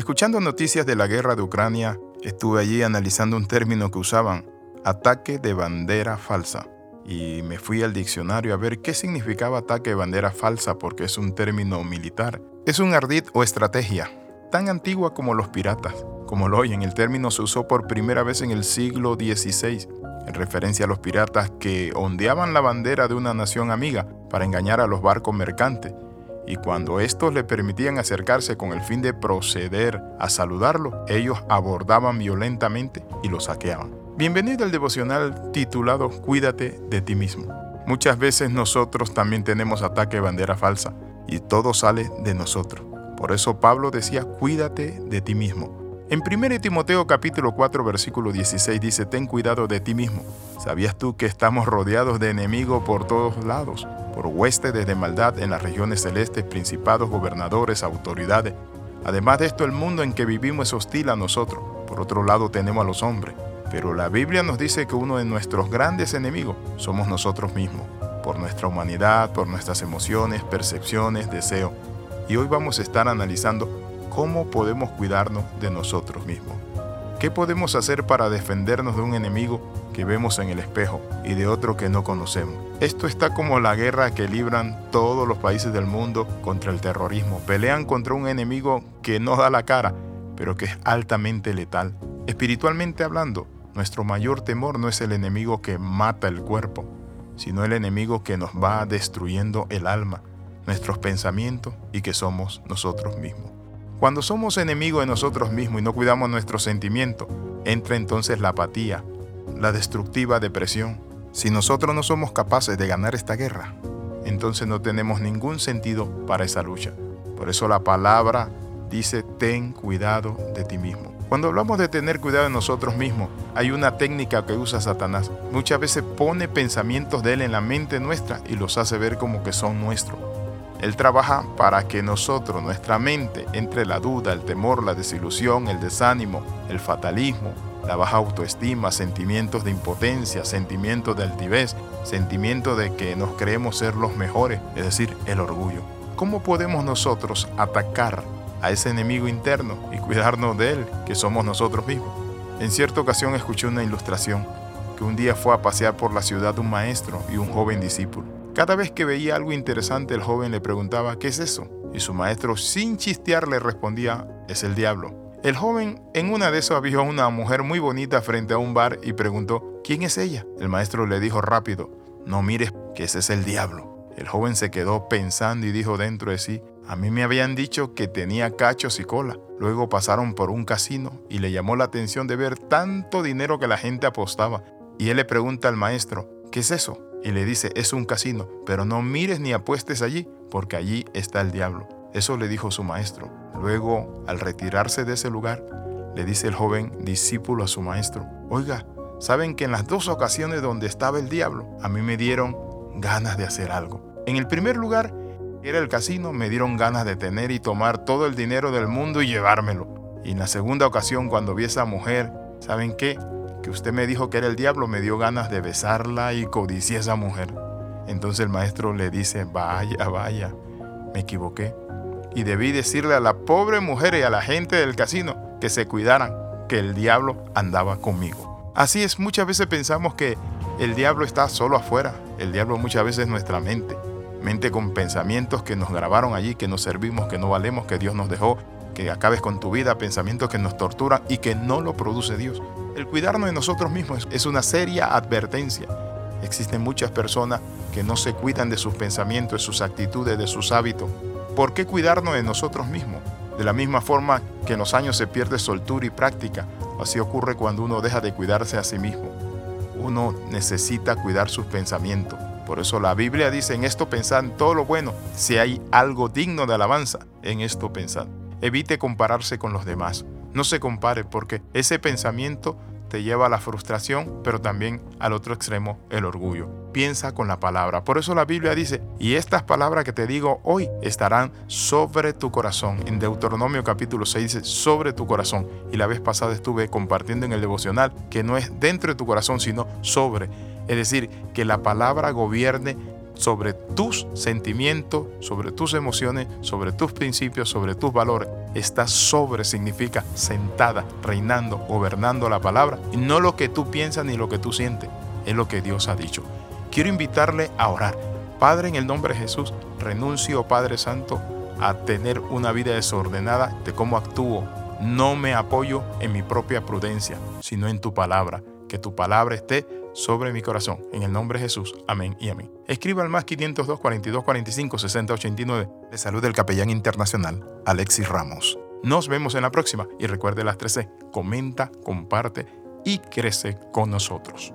Escuchando noticias de la guerra de Ucrania, estuve allí analizando un término que usaban, ataque de bandera falsa. Y me fui al diccionario a ver qué significaba ataque de bandera falsa porque es un término militar. Es un ardid o estrategia, tan antigua como los piratas. Como lo oyen, el término se usó por primera vez en el siglo XVI, en referencia a los piratas que ondeaban la bandera de una nación amiga para engañar a los barcos mercantes y cuando estos le permitían acercarse con el fin de proceder a saludarlo, ellos abordaban violentamente y lo saqueaban. Bienvenido al devocional titulado Cuídate de ti mismo. Muchas veces nosotros también tenemos ataque de bandera falsa y todo sale de nosotros. Por eso Pablo decía, cuídate de ti mismo. En 1 Timoteo capítulo 4 versículo 16 dice, ten cuidado de ti mismo. ¿Sabías tú que estamos rodeados de enemigos por todos lados? Por huéspedes de maldad en las regiones celestes, principados, gobernadores, autoridades. Además de esto, el mundo en que vivimos es hostil a nosotros. Por otro lado, tenemos a los hombres. Pero la Biblia nos dice que uno de nuestros grandes enemigos somos nosotros mismos, por nuestra humanidad, por nuestras emociones, percepciones, deseos. Y hoy vamos a estar analizando ¿cómo podemos cuidarnos de nosotros mismos? ¿Qué podemos hacer para defendernos de un enemigo que vemos en el espejo y de otro que no conocemos? Esto está como la guerra que libran todos los países del mundo contra el terrorismo. Pelean contra un enemigo que no da la cara, pero que es altamente letal. Espiritualmente hablando, nuestro mayor temor no es el enemigo que mata el cuerpo, sino el enemigo que nos va destruyendo el alma, nuestros pensamientos y que somos nosotros mismos. Cuando somos enemigos de nosotros mismos y no cuidamos nuestros sentimientos, entra entonces la apatía, la destructiva depresión. Si nosotros no somos capaces de ganar esta guerra, entonces no tenemos ningún sentido para esa lucha. Por eso la palabra dice, ten cuidado de ti mismo. Cuando hablamos de tener cuidado de nosotros mismos, hay una técnica que usa Satanás. Muchas veces pone pensamientos de él en la mente nuestra y los hace ver como que son nuestros. Él trabaja para que nosotros, nuestra mente, entre la duda, el temor, la desilusión, el desánimo, el fatalismo, la baja autoestima, sentimientos de impotencia, sentimientos de altivez, sentimientos de que nos creemos ser los mejores, es decir, el orgullo. ¿Cómo podemos nosotros atacar a ese enemigo interno y cuidarnos de él, que somos nosotros mismos? En cierta ocasión escuché una ilustración que un día fue a pasear por la ciudad un maestro y un joven discípulo. Cada vez que veía algo interesante, el joven le preguntaba, ¿qué es eso? Y su maestro, sin chistear, le respondía, es el diablo. El joven en una de esas vio a una mujer muy bonita frente a un bar y preguntó, ¿quién es ella? El maestro le dijo rápido, no mires, que ese es el diablo. El joven se quedó pensando y dijo dentro de sí, a mí me habían dicho que tenía cachos y cola. Luego pasaron por un casino y le llamó la atención de ver tanto dinero que la gente apostaba. Y él le pregunta al maestro, ¿qué es eso? y le dice, es un casino, pero no mires ni apuestes allí, porque allí está el diablo. Eso le dijo su maestro. Luego, al retirarse de ese lugar, le dice el joven discípulo a su maestro, oiga, ¿saben que en las dos ocasiones donde estaba el diablo, a mí me dieron ganas de hacer algo? En el primer lugar, era el casino, me dieron ganas de tener y tomar todo el dinero del mundo y llevármelo. Y en la segunda ocasión, cuando vi a esa mujer, ¿saben qué? Usted me dijo que era el diablo, me dio ganas de besarla y codicié esa mujer. Entonces el maestro le dice, vaya, vaya, me equivoqué. Y debí decirle a la pobre mujer y a la gente del casino que se cuidaran, que el diablo andaba conmigo. Así es, muchas veces pensamos que el diablo está solo afuera. El diablo muchas veces es nuestra mente. Mente con pensamientos que nos grabaron allí, que nos servimos, que no valemos, que Dios nos dejó, que acabes con tu vida, pensamientos que nos torturan y que no lo produce Dios. El cuidarnos de nosotros mismos es una seria advertencia. Existen muchas personas que no se cuidan de sus pensamientos, de sus actitudes, de sus hábitos. ¿Por qué cuidarnos de nosotros mismos? De la misma forma que en los años se pierde soltura y práctica, así ocurre cuando uno deja de cuidarse a sí mismo. Uno necesita cuidar sus pensamientos. Por eso la Biblia dice, en esto pensad todo lo bueno. Si hay algo digno de alabanza, en esto pensad. Evite compararse con los demás. No se compare porque ese pensamiento te lleva a la frustración, pero también al otro extremo, el orgullo. Piensa con la palabra. Por eso la Biblia dice, y estas palabras que te digo hoy estarán sobre tu corazón. En Deuteronomio capítulo 6 dice, sobre tu corazón. Y la vez pasada estuve compartiendo en el devocional que no es dentro de tu corazón, sino sobre. Es decir, que la palabra gobierne sobre tus sentimientos, sobre tus emociones, sobre tus principios, sobre tus valores. Está sobre significa sentada, reinando, gobernando la palabra. Y no lo que tú piensas ni lo que tú sientes, es lo que Dios ha dicho. Quiero invitarle a orar. Padre, en el nombre de Jesús, renuncio, Padre Santo, a tener una vida desordenada de cómo actúo. No me apoyo en mi propia prudencia, sino en tu palabra. Que tu palabra esté sobre mi corazón. En el nombre de Jesús. Amén y amén. Escriba al más 502 42 45 60 89. De salud del capellán internacional, Alexis Ramos. Nos vemos en la próxima y recuerde las 13. Comenta, comparte y crece con nosotros.